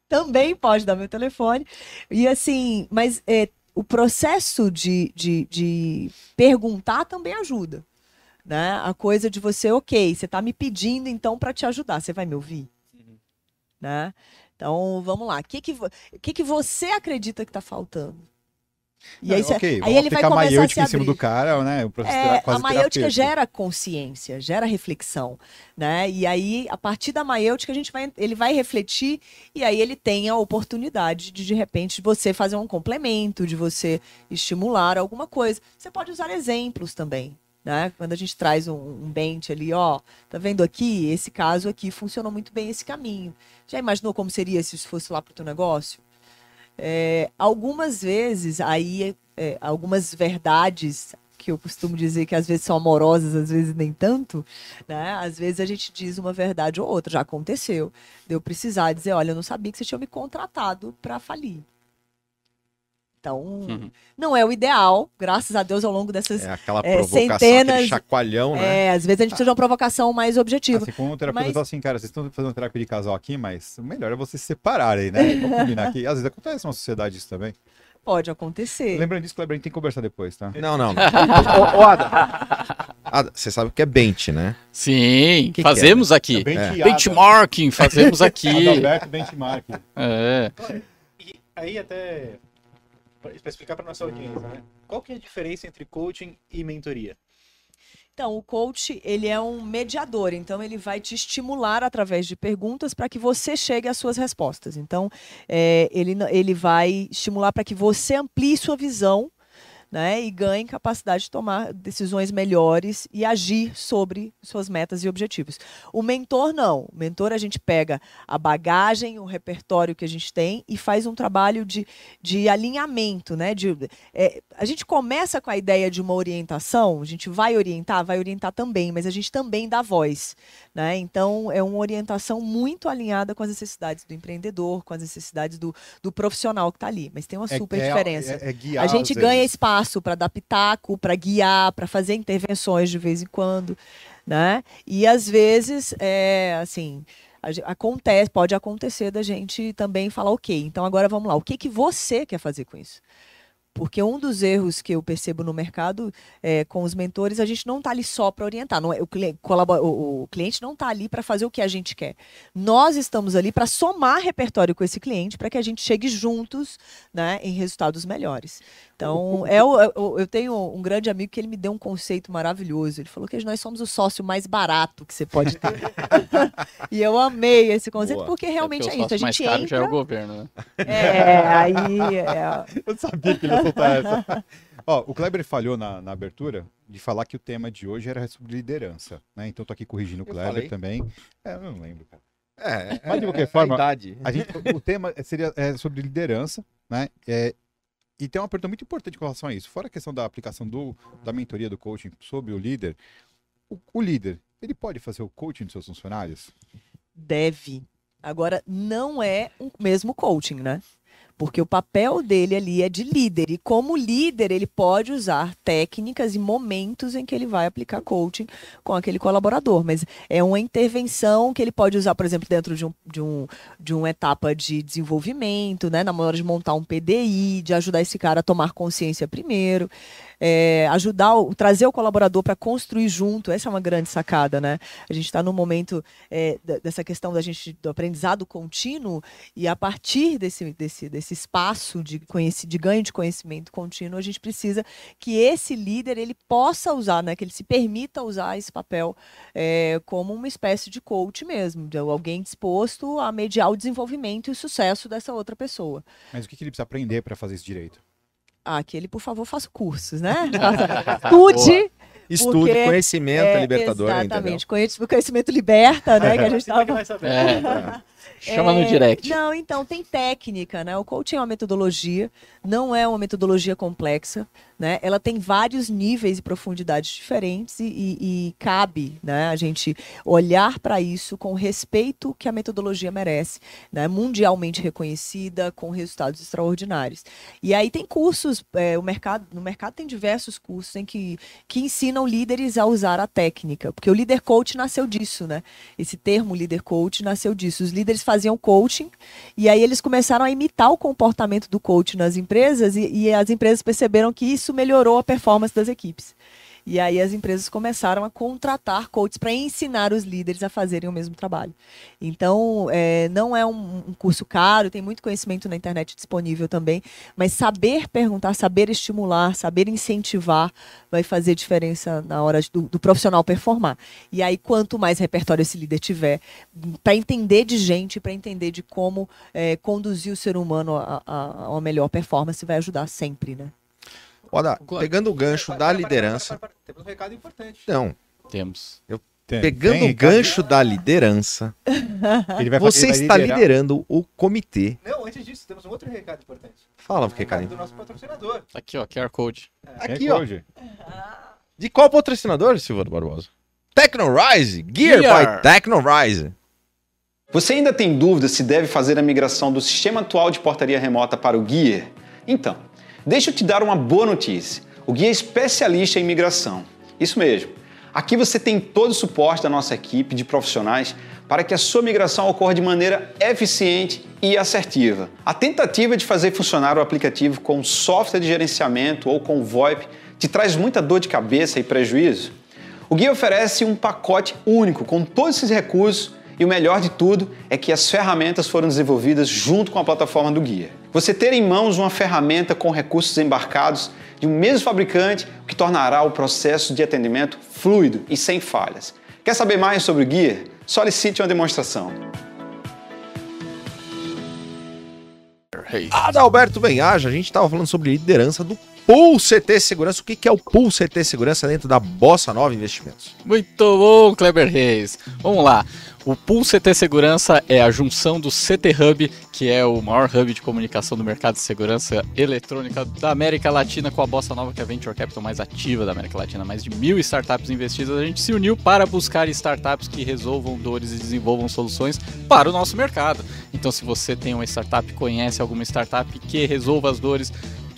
Também pode dar meu telefone. E assim, mas é, o processo de, de, de perguntar também ajuda. Né? A coisa de você, ok, você está me pedindo então para te ajudar, você vai me ouvir? Uhum. Né? Então, vamos lá. O que, que, que, que você acredita que está faltando? E aí, okay, aí ele vai começar a se abrir. em cima do cara, né? O é, a maiêutica gera consciência, gera reflexão, né? E aí, a partir da maiêutica, a gente vai, ele vai refletir e aí ele tem a oportunidade de, de repente, você fazer um complemento, de você estimular alguma coisa. Você pode usar exemplos também, né? Quando a gente traz um, um bench ali, ó, tá vendo aqui? Esse caso aqui funcionou muito bem esse caminho. Já imaginou como seria se isso fosse lá para o teu negócio? É, algumas vezes, aí, é, algumas verdades que eu costumo dizer que às vezes são amorosas, às vezes nem tanto, né? Às vezes a gente diz uma verdade ou outra, já aconteceu. De precisar dizer, olha, eu não sabia que você tinha me contratado para falir. Então, uhum. não é o ideal, graças a Deus, ao longo dessas é aquela é, provocação, centenas, chacoalhão, né? É, às vezes a gente precisa de uma provocação mais objetiva. Assim, como um terapeuta mas... fala assim, cara, vocês estão fazendo terapia de casal aqui, mas o melhor é vocês se separarem, né? Vamos combinar aqui. Às vezes acontece na sociedade isso também. Pode acontecer. Lembrando disso, Kleber, a gente tem que conversar depois, tá? Não, não. ô, ô, Ada. Ada, você sabe o que é bench, né? Sim, que fazemos que é? aqui. É benchmarking, fazemos aqui. Adalberto benchmarking. É. E aí até para explicar para nossa audiência, né? Qual que é a diferença entre coaching e mentoria? Então, o coach, ele é um mediador, então ele vai te estimular através de perguntas para que você chegue às suas respostas. Então, é, ele, ele vai estimular para que você amplie sua visão né? E ganhe capacidade de tomar decisões melhores e agir sobre suas metas e objetivos. O mentor não. O mentor a gente pega a bagagem, o repertório que a gente tem e faz um trabalho de, de alinhamento, né? De, é, a gente começa com a ideia de uma orientação, a gente vai orientar, vai orientar também, mas a gente também dá voz, né? Então é uma orientação muito alinhada com as necessidades do empreendedor, com as necessidades do, do profissional que está ali. Mas tem uma é super é, diferença. É, é a gente ganha espaço para dar pitaco, para guiar, para fazer intervenções de vez em quando, né? E às vezes, é, assim, acontece, pode acontecer da gente também falar, ok, então agora vamos lá, o que, que você quer fazer com isso? Porque um dos erros que eu percebo no mercado é, com os mentores, a gente não está ali só para orientar. Não é, o, cliente, o, o cliente não está ali para fazer o que a gente quer. Nós estamos ali para somar repertório com esse cliente para que a gente chegue juntos né, em resultados melhores. Então, é o, é eu tenho um grande amigo que ele me deu um conceito maravilhoso. Ele falou que nós somos o sócio mais barato que você pode ter. e eu amei esse conceito Boa. porque realmente é, é isso. A gente mais caro entra... já é o governo, né? É, aí. É... Eu sabia que ele soltar essa. Ó, o Kleber falhou na, na, abertura de falar que o tema de hoje era sobre liderança, né? Então tô aqui corrigindo o Kleber também. É, eu não lembro, cara. É, Mas de qualquer é, forma, a, a gente, o tema seria é, sobre liderança, né? É, e tem uma pergunta muito importante com relação a isso. Fora a questão da aplicação do, da mentoria do coaching sobre o líder, o, o líder, ele pode fazer o coaching dos seus funcionários? Deve. Agora, não é o mesmo coaching, né? Porque o papel dele ali é de líder e como líder ele pode usar técnicas e momentos em que ele vai aplicar coaching com aquele colaborador, mas é uma intervenção que ele pode usar, por exemplo, dentro de um, de um de uma etapa de desenvolvimento, né, na hora de montar um PDI, de ajudar esse cara a tomar consciência primeiro é, ajudar, o, trazer o colaborador para construir junto. Essa é uma grande sacada, né? A gente está no momento é, dessa questão da gente do aprendizado contínuo e a partir desse, desse, desse espaço de, de ganho de conhecimento contínuo, a gente precisa que esse líder ele possa usar, né? Que ele se permita usar esse papel é, como uma espécie de coach mesmo, de alguém disposto a mediar o desenvolvimento e o sucesso dessa outra pessoa. Mas o que, que ele precisa aprender para fazer isso direito? Ah, que ele, por favor, faça cursos, né? Estude. Estude, porque, conhecimento é, libertador. Exatamente, entendeu? conhecimento liberta, né? que a gente tava... É. Chama no é, direct. Não, então, tem técnica, né? O coaching é uma metodologia, não é uma metodologia complexa, né? Ela tem vários níveis e profundidades diferentes e, e, e cabe, né? A gente olhar para isso com o respeito que a metodologia merece, né? Mundialmente reconhecida, com resultados extraordinários. E aí tem cursos, é, o mercado, no mercado tem diversos cursos em que, que ensinam líderes a usar a técnica, porque o líder coach nasceu disso, né? Esse termo líder coach nasceu disso. Os líderes faziam coaching e aí eles começaram a imitar o comportamento do coach nas empresas e, e as empresas perceberam que isso melhorou a performance das equipes. E aí as empresas começaram a contratar coaches para ensinar os líderes a fazerem o mesmo trabalho. Então, é, não é um, um, curso caro, tem muito conhecimento na internet disponível também, mas saber perguntar, saber estimular, saber incentivar vai fazer diferença na hora do, do profissional performar. E aí, quanto mais repertório esse líder tiver, para entender de gente, para entender de como é, conduzir o ser humano a, a, a uma melhor performance, vai ajudar sempre, né? Olha, pegando o gancho da liderança. Temos um recado importante. Não. Temos. Eu Pegando tem, o gancho da liderança, você está liderando o comitê. Não, antes disso, temos um outro recado importante. Fala o recado. do nosso patrocinador. Aqui, ó, QR Code. É. Aqui, ó. De qual patrocinador, Silvano Barbosa? TechnoRise, Gear, Gear. by TechnoRise. Você ainda tem dúvida se deve fazer a migração do sistema atual de portaria remota para o Gear? Então, Deixa eu te dar uma boa notícia. O guia é especialista em migração. Isso mesmo. Aqui você tem todo o suporte da nossa equipe de profissionais para que a sua migração ocorra de maneira eficiente e assertiva. A tentativa de fazer funcionar o aplicativo com software de gerenciamento ou com VoIP te traz muita dor de cabeça e prejuízo? O guia oferece um pacote único com todos esses recursos e o melhor de tudo é que as ferramentas foram desenvolvidas junto com a plataforma do guia. Você ter em mãos uma ferramenta com recursos embarcados de um mesmo fabricante, o que tornará o processo de atendimento fluido e sem falhas. Quer saber mais sobre o guia? Solicite uma demonstração. Adalberto Benhaja, a gente estava falando sobre liderança do Pool CT Segurança. O que é o Pool CT Segurança dentro da Bossa Nova Investimentos? Muito bom, Kleber Reis. Vamos lá. O Pool CT Segurança é a junção do CT Hub, que é o maior hub de comunicação do mercado de segurança eletrônica da América Latina, com a Bossa Nova, que é a venture capital mais ativa da América Latina, mais de mil startups investidas. A gente se uniu para buscar startups que resolvam dores e desenvolvam soluções para o nosso mercado. Então, se você tem uma startup, conhece alguma startup que resolva as dores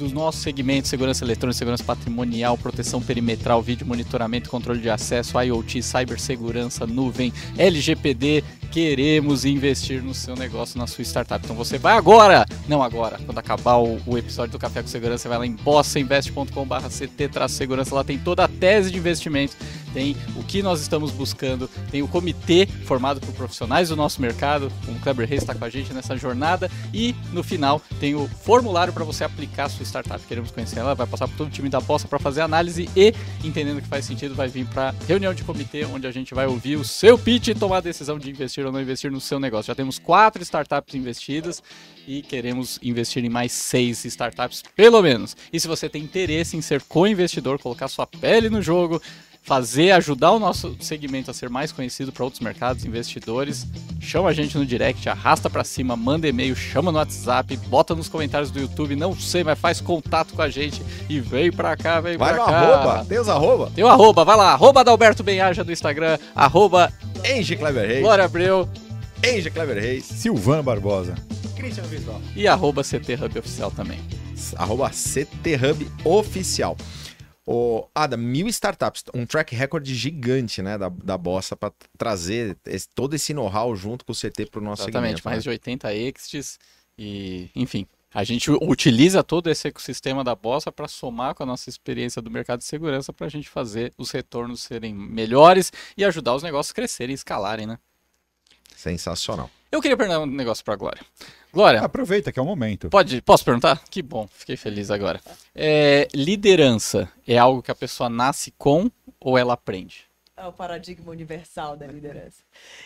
dos nossos segmentos, segurança eletrônica, segurança patrimonial, proteção perimetral, vídeo monitoramento, controle de acesso, IoT, cibersegurança, nuvem, LGPD, queremos investir no seu negócio, na sua startup. Então você vai agora, não agora, quando acabar o, o episódio do Café com Segurança, você vai lá em bossainvest.com/ct-segurança, lá tem toda a tese de investimento, tem o que nós estamos buscando, tem o comitê formado por profissionais do nosso mercado, o Kleber Reis está com a gente nessa jornada e no final tem o formulário para você aplicar a sua startup. Queremos conhecer ela, vai passar por todo o time da Bossa para fazer análise e entendendo que faz sentido, vai vir para reunião de comitê onde a gente vai ouvir o seu pitch e tomar a decisão de investir investir ou não investir no seu negócio. Já temos quatro startups investidas e queremos investir em mais seis startups, pelo menos. E se você tem interesse em ser co-investidor, colocar sua pele no jogo, fazer, ajudar o nosso segmento a ser mais conhecido para outros mercados, investidores, chama a gente no direct, arrasta para cima, manda e-mail, chama no WhatsApp, bota nos comentários do YouTube, não sei, mas faz contato com a gente e vem para cá, vem vai pra cá. Vai no arroba, tem os arroba? Tem o arroba, vai lá, arroba da Alberto Benhaja do Instagram, arroba Enge Clever Reis. Glória Abreu. Enge Clever Reis. Silvano Barbosa. Christian Visual. E arroba CT Hub Oficial também. Arroba CT Hub Oficial. O Ada, mil startups, um track record gigante, né, da, da Bossa para trazer esse, todo esse know-how junto com o CT para o nosso Exatamente, segmento. mais né? de 80 exits e, enfim, a gente utiliza todo esse ecossistema da Bossa para somar com a nossa experiência do mercado de segurança para a gente fazer os retornos serem melhores e ajudar os negócios a crescerem e escalarem, né? Sensacional. Eu queria perguntar um negócio para Glória. Glória, Aproveita que é o momento. pode, posso perguntar? Que bom, fiquei feliz agora. É, liderança é algo que a pessoa nasce com ou ela aprende? É o paradigma universal da liderança.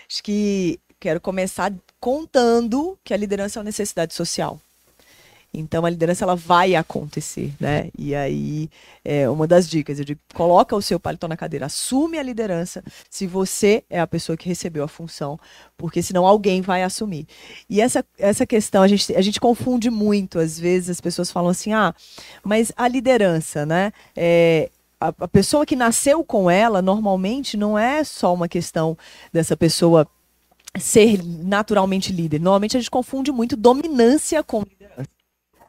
Acho que quero começar contando que a liderança é uma necessidade social. Então a liderança ela vai acontecer, né? E aí é uma das dicas, eu digo, coloca o seu paletó na cadeira, assume a liderança se você é a pessoa que recebeu a função, porque senão alguém vai assumir. E essa, essa questão a gente, a gente confunde muito, às vezes as pessoas falam assim, ah, mas a liderança, né? É, a, a pessoa que nasceu com ela, normalmente, não é só uma questão dessa pessoa ser naturalmente líder. Normalmente a gente confunde muito dominância com.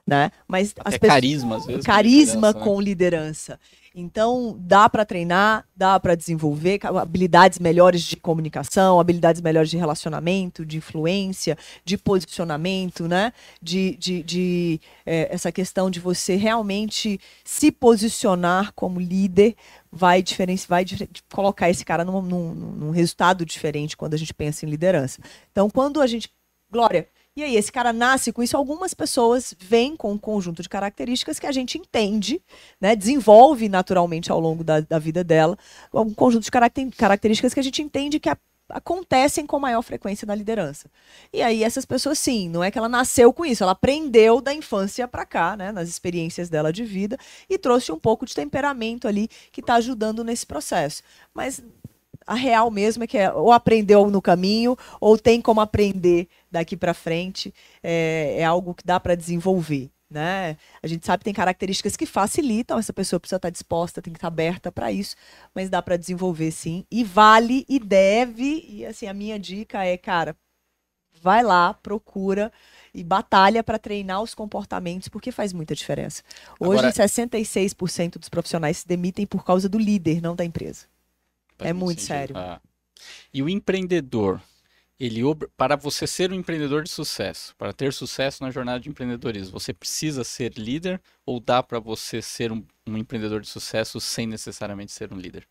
Né? Mas as É pessoas- carisma, às vezes. com carisma liderança, né? com liderança. Então, dá para treinar, dá para desenvolver habilidades melhores de comunicação, habilidades melhores de relacionamento, de influência, de posicionamento, né? De, de, de, eh, essa questão de você realmente se posicionar como líder vai, diferenci- vai colocar esse cara num, num, num resultado diferente quando a gente pensa em liderança. Então, quando a gente. Glória, e aí, esse cara nasce com isso. Algumas pessoas vêm com um conjunto de características que a gente entende, né? Desenvolve naturalmente ao longo da, da vida dela. Um conjunto de caracter- características que a gente entende que a- acontecem com maior frequência na liderança. E aí, essas pessoas, sim, não é que ela nasceu com isso, ela aprendeu da infância para cá, né? Nas experiências dela de vida e trouxe um pouco de temperamento ali que está ajudando nesse processo. Mas a real mesmo é que é, ou aprendeu no caminho ou tem como aprender daqui para frente é, é algo que dá para desenvolver né a gente sabe que tem características que facilitam essa pessoa precisa estar disposta tem que estar aberta para isso mas dá para desenvolver sim e vale e deve e assim a minha dica é cara vai lá procura e batalha para treinar os comportamentos porque faz muita diferença hoje Agora- 66% dos profissionais se demitem por causa do líder não da empresa Faz É muito muito sentido. sério. Ah. E o empreendedor, ele para você ser um empreendedor de sucesso, para ter sucesso na jornada de empreendedorismo, você precisa ser líder ou dá para você ser um, um empreendedor de sucesso sem necessariamente ser um líder?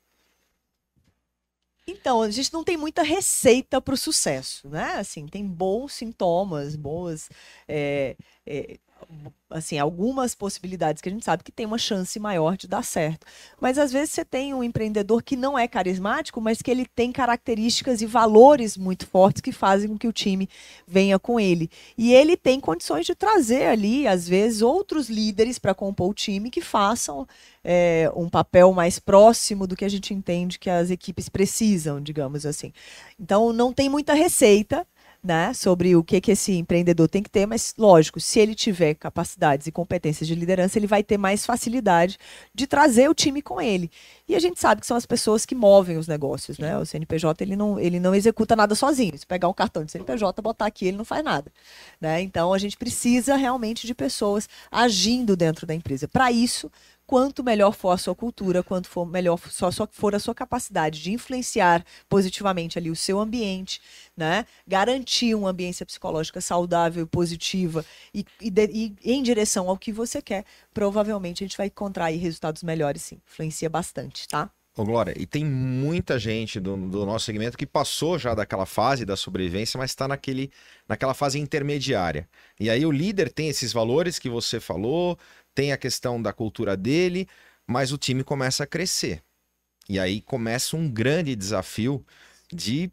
Então, a gente não tem muita receita para o sucesso, né? Assim, tem bons sintomas, boas. é, assim, algumas possibilidades que a gente sabe que tem uma chance maior de dar certo. Mas às vezes você tem um empreendedor que não é carismático, mas que ele tem características e valores muito fortes que fazem com que o time venha com ele. E ele tem condições de trazer ali, às vezes, outros líderes para compor o time que façam é, um papel mais próximo do que a gente entende que as equipes precisam, digamos assim. Então não tem muita receita né, sobre o que, que esse empreendedor tem que ter, mas lógico, se ele tiver capacidades e competências de liderança, ele vai ter mais facilidade de trazer o time com ele. E a gente sabe que são as pessoas que movem os negócios, né? O CNPJ ele não, ele não executa nada sozinho. Se pegar um cartão de CNPJ, botar aqui, ele não faz nada, né? Então a gente precisa realmente de pessoas agindo dentro da empresa. Para isso, quanto melhor for a sua cultura, quanto for melhor só, for a sua capacidade de influenciar positivamente ali o seu ambiente, né? Garantir uma ambiência psicológica saudável e positiva e, e, de, e, em direção ao que você quer, provavelmente a gente vai encontrar aí resultados melhores, sim. Influencia bastante, tá? Ô, Glória, e tem muita gente do, do, nosso segmento que passou já daquela fase da sobrevivência, mas está naquela fase intermediária. E aí o líder tem esses valores que você falou, tem a questão da cultura dele, mas o time começa a crescer. E aí começa um grande desafio de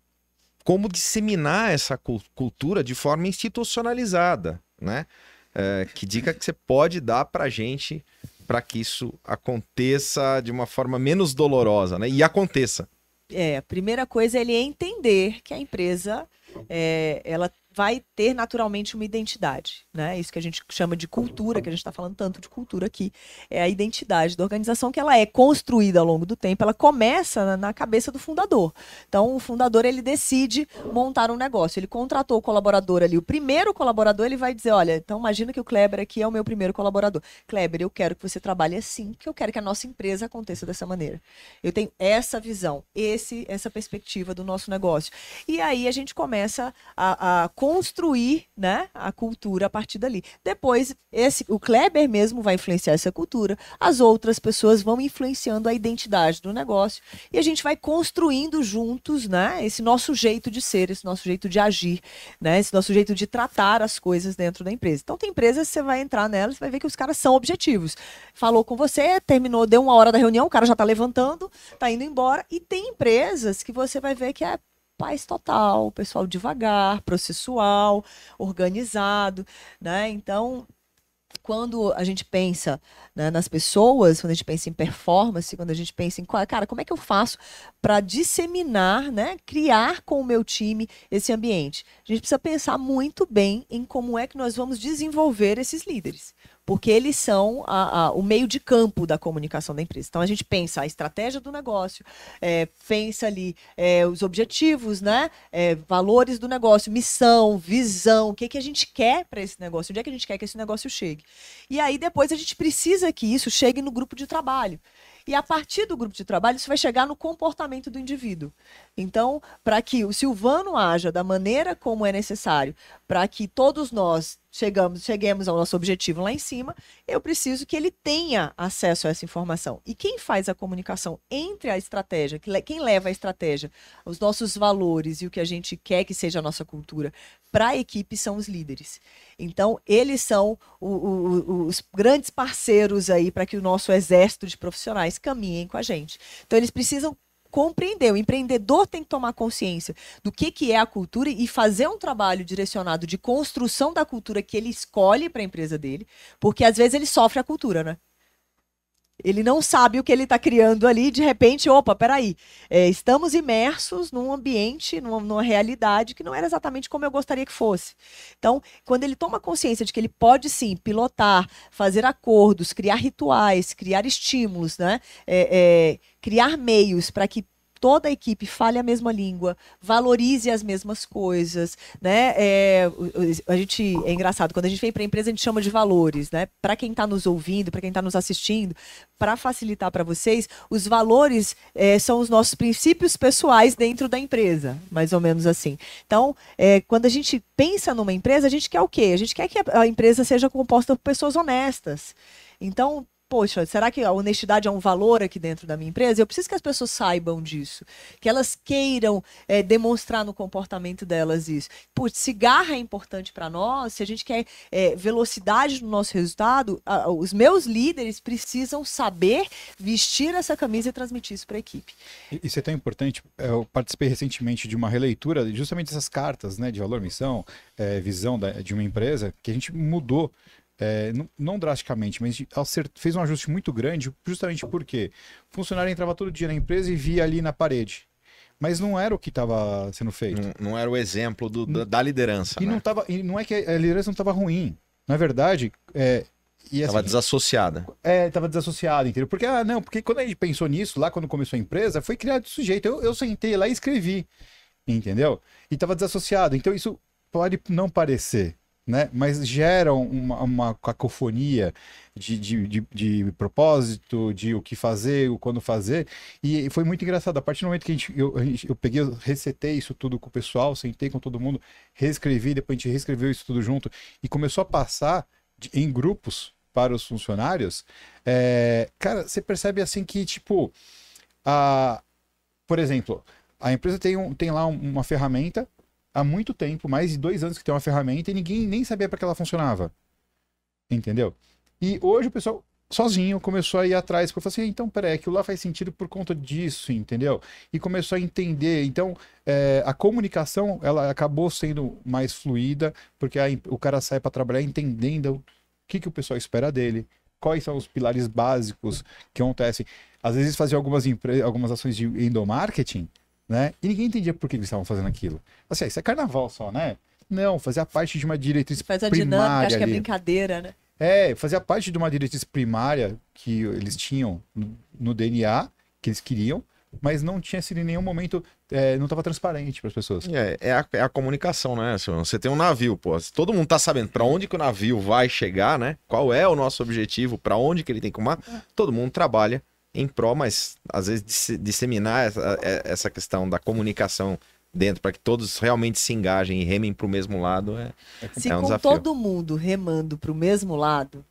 como disseminar essa cultura de forma institucionalizada, né? É, que dica que você pode dar para a gente para que isso aconteça de uma forma menos dolorosa, né? E aconteça. É, a primeira coisa é ele entender que a empresa é, ela vai ter naturalmente uma identidade, né? Isso que a gente chama de cultura, que a gente está falando tanto de cultura aqui, é a identidade da organização que ela é construída ao longo do tempo. Ela começa na, cabeça do fundador. Então, o fundador ele decide montar um negócio. Ele contratou o colaborador ali, o primeiro colaborador ele vai dizer, olha, então imagina que o Kleber aqui é o meu primeiro colaborador. Kleber, eu quero que você trabalhe assim, que eu quero que a nossa empresa aconteça dessa maneira. Eu tenho essa visão, esse, essa perspectiva do nosso negócio. E aí a gente começa a, a construir né, a cultura a partir dali. Depois, esse, o Kleber mesmo vai influenciar essa cultura, as outras pessoas vão influenciando a identidade do negócio e a gente vai construindo juntos né, esse nosso jeito de ser, esse nosso jeito de agir, né, esse nosso jeito de tratar as coisas dentro da empresa. Então, tem empresas que você vai entrar nelas vai ver que os caras são objetivos. Falou com você, terminou, deu uma hora da reunião, o cara já está levantando, está indo embora. E tem empresas que você vai ver que é paz total, pessoal devagar, processual, organizado, né? Então, quando a gente pensa né, nas pessoas, quando a gente pensa em performance, quando a gente pensa em, cara, como é que eu faço para disseminar, né, criar com o meu time esse ambiente? A gente precisa pensar muito bem em como é que nós vamos desenvolver esses líderes porque eles são a, a, o meio de campo da comunicação da empresa. Então a gente pensa a estratégia do negócio, é, pensa ali é, os objetivos, né? É, valores do negócio, missão, visão, o que, que a gente quer para esse negócio, onde é que a gente quer que esse negócio chegue. E aí depois a gente precisa que isso chegue no grupo de trabalho. E a partir do grupo de trabalho, isso vai chegar no comportamento do indivíduo. Então, para que o Silvano haja da maneira como é necessário, para que todos nós chegamos, cheguemos ao nosso objetivo lá em cima, eu preciso que ele tenha acesso a essa informação. E quem faz a comunicação entre a estratégia, quem leva a estratégia, os nossos valores e o que a gente quer que seja a nossa cultura para a equipe são os líderes. Então, eles são o, o, os grandes parceiros aí para que o nosso exército de profissionais caminhem com a gente. Então, eles precisam compreender. O empreendedor tem que tomar consciência do que, que é a cultura e fazer um trabalho direcionado de construção da cultura que ele escolhe para a empresa dele, porque às vezes ele sofre a cultura, né? Ele não sabe o que ele está criando ali, de repente, opa, peraí, é, estamos imersos num ambiente, numa, numa, realidade que não era exatamente como eu gostaria que fosse. Então, quando ele toma consciência de que ele pode sim pilotar, fazer acordos, criar rituais, criar estímulos, né? É, é, criar meios para que toda a equipe fale a mesma língua, valorize as mesmas coisas, né? É, a gente é engraçado quando a gente vem para a empresa a gente chama de valores, né? Para quem está nos ouvindo, para quem está nos assistindo, para facilitar para vocês, os valores é, são os nossos princípios pessoais dentro da empresa, mais ou menos assim. Então, é, quando a gente pensa numa empresa, a gente quer o quê? A gente quer que a empresa seja composta por pessoas honestas. Então, poxa, será que a honestidade é um valor aqui dentro da minha empresa? Eu preciso que as pessoas saibam disso, que elas queiram é, demonstrar no comportamento delas isso. Putz, se garra é importante para nós, se a gente quer é, velocidade no nosso resultado, a, os meus líderes precisam saber vestir essa camisa e transmitir isso para a equipe. Isso é tão importante. Eu participei recentemente de uma releitura justamente dessas cartas né, de valor, missão, é, visão da, de uma empresa, que a gente mudou é, não, não, drasticamente, mas fez um ajuste muito grande, justamente porque o funcionário entrava todo dia na empresa e via ali na parede. Mas não era o que estava sendo feito. Não, não, era o exemplo do, da, da, liderança. E, né? não tava, e não é que a liderança não estava ruim. Na verdade, é, Estava assim, desassociada. É, estava desassociada, entendeu? Porque, ah, não, porque quando a gente pensou nisso, lá quando começou a empresa, foi criado desse jeito. Eu, eu sentei lá e escrevi, entendeu? E estava desassociado. Então isso pode não parecer, né? Mas gera uma, uma cacofonia de, de, de, de, propósito, de o que fazer, o quando fazer. E foi muito engraçado. A partir do momento que a gente, eu, eu peguei, eu resetei isso tudo com o pessoal, sentei com todo mundo, reescrevi, depois a gente reescreveu isso tudo junto e começou a passar de, em grupos para os funcionários. É, cara, você percebe assim que, tipo, a, por exemplo, a empresa tem, um, tem lá uma ferramenta há muito tempo, mais de dois anos que tem uma ferramenta e ninguém nem sabia para que ela funcionava. Entendeu? E hoje o pessoal sozinho começou a ir atrás, porque falou assim, então, peraí, aquilo lá faz sentido por conta disso, entendeu? E começou a entender. Então, é, a comunicação, ela acabou sendo mais fluida, porque a, o cara sai para trabalhar entendendo o que, que o pessoal espera dele, quais são os pilares básicos que acontecem. Às vezes fazia algumas, algumas ações de endomarketing, né? E ninguém entendia por que eles estavam fazendo aquilo. Assim, isso é carnaval só, né? Não, fazia parte de uma diretriz Faz a primária. Dinâmica, acho que é brincadeira, né? É, fazia parte de uma diretriz primária que eles tinham no, DNA, que eles queriam, mas não tinha sido em nenhum momento, é, não estava transparente para as pessoas. É, é a, é a, comunicação, né? Você tem um navio, pô, todo mundo tá sabendo para onde que o navio vai chegar, né? Qual é o nosso objetivo, para onde que ele tem que ir, todo mundo trabalha em pró, mas às vezes disseminar essa, é, essa questão da comunicação dentro para que todos realmente se engajem e remem para o mesmo lado é, se é um com desafio. todo mundo remando para o mesmo lado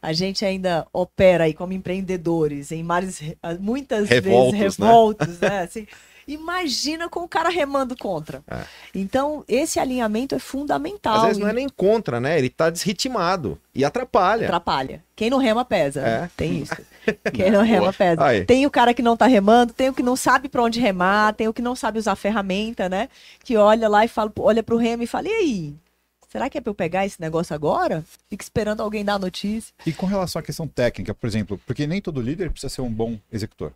a gente ainda opera aí como empreendedores em mares muitas revoltos, vezes revoltos né? né? Assim, Imagina com o cara remando contra. É. Então, esse alinhamento é fundamental. Às vezes não é nem contra, né? Ele tá desritimado e atrapalha. Atrapalha. Quem não rema pesa. É. Tem isso. Quem não rema pesa. Aí. Tem o cara que não tá remando, tem o que não sabe para onde remar, tem o que não sabe usar ferramenta, né? Que olha lá e fala, olha pro remo e fala: "E aí? Será que é para eu pegar esse negócio agora? Fica esperando alguém dar a notícia. E com relação à questão técnica, por exemplo, porque nem todo líder precisa ser um bom executor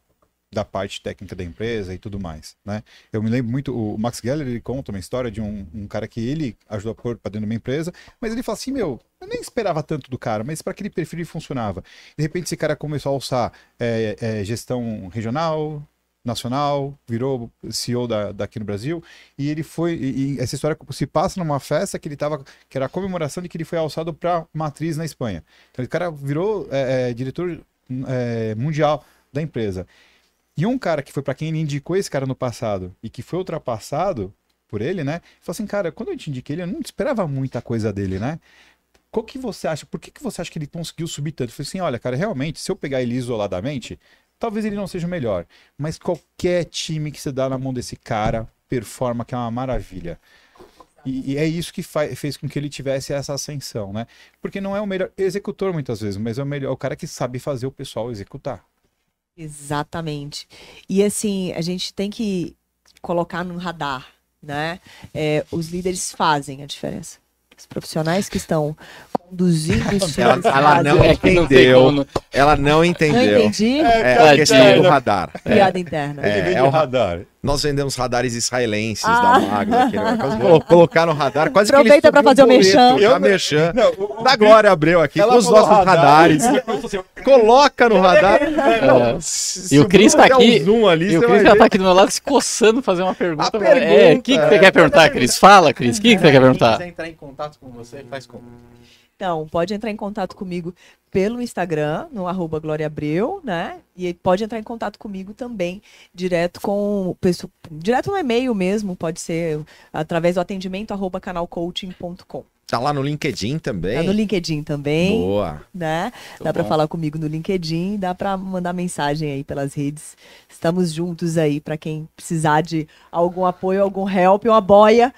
da parte técnica da empresa e tudo mais, né? Eu me lembro muito, o Max Geller, ele conta uma história de um, um cara que ele ajudou a pôr para dentro de uma empresa, mas ele fala assim, meu, eu nem esperava tanto do cara, mas para aquele perfil funcionava. De repente esse cara começou a alçar é, é, gestão regional, nacional, virou CEO da, daqui no Brasil, e ele foi, e, e essa história se passa numa festa que ele tava, que era a comemoração de que ele foi alçado para matriz na Espanha. Então o cara virou é, é diretor é, mundial da empresa. E um cara que foi para quem ele indicou esse cara no passado e que foi ultrapassado por ele, né? Falou assim, cara, quando eu te indiquei ele, eu não esperava muita coisa dele, né? Qual que você acha? Por que, que você acha que ele conseguiu subir tanto? Eu falei assim, olha, cara, realmente, se eu pegar ele isoladamente, talvez ele não seja o melhor. Mas qualquer time que você dá na mão desse cara performa, que é uma maravilha. E, e, é isso que fez com que ele tivesse essa ascensão, né? Porque não é o melhor executor muitas vezes, mas é o melhor, é o cara que sabe fazer o pessoal executar. Exatamente. E assim, a gente tem que colocar no radar, né? É, os líderes fazem a diferença. Os profissionais que estão conduzindo os ela, ela não é entendeu. Ela não entendeu. Não entendi. É, é a questão do radar. Piada interna. É, é o radar. Nós vendemos radares israelenses ah. da Magno aqui, né? Colocar no radar quase Aproveita para fazer o mexão. Eu mexão. Da Glória Abreu aqui com os nossos radares. Coloca no radar. É. e o Cris tá aqui. Um ali, e o Cris já tá aqui do meu lado se coçando fazer uma pergunta. pergunta é, o que, que você quer perguntar, Cris? Fala, Cris. O que, que você quer perguntar? Se quiser entrar em contato com você, faz como? Então, pode entrar em contato comigo pelo Instagram, no arroba Glória Abreu, né? E pode entrar em contato comigo também, direto com direto no e-mail mesmo, pode ser através do atendimento arroba canalcoaching.com. Tá lá no LinkedIn também. Tá no LinkedIn também. Boa. Né? dá para falar comigo no LinkedIn, dá para mandar mensagem aí pelas redes. Estamos juntos aí para quem precisar de algum apoio, algum help, uma boia.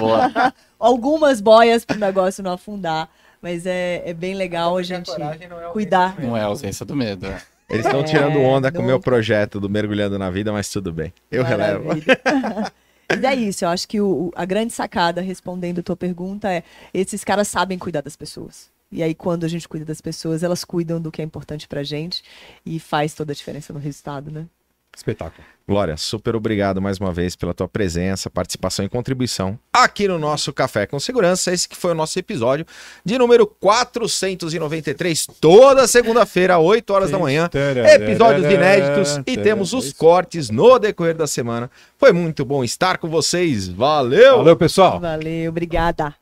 Boa. Algumas boias para o negócio não afundar. Mas é, é bem legal a gente não é cuidar. Não é a ausência do medo. É. Eles estão é, tirando onda com o meu projeto do Mergulhando na Vida, mas tudo bem. Eu Maravilha. relevo. Mas é isso, eu acho que o, a grande sacada, respondendo a tua pergunta, é: esses caras sabem cuidar das pessoas. E aí, quando a gente cuida das pessoas, elas cuidam do que é importante pra gente e faz toda a diferença no resultado, né? Espetáculo. Glória, super obrigado mais uma vez pela tua presença, participação e contribuição aqui no nosso Café com Segurança. Esse que foi o nosso episódio de número 493, toda segunda-feira, 8 horas da manhã. Episódios inéditos e temos os cortes no decorrer da semana. Foi muito bom estar com vocês. Valeu! Valeu, pessoal! Valeu, obrigada!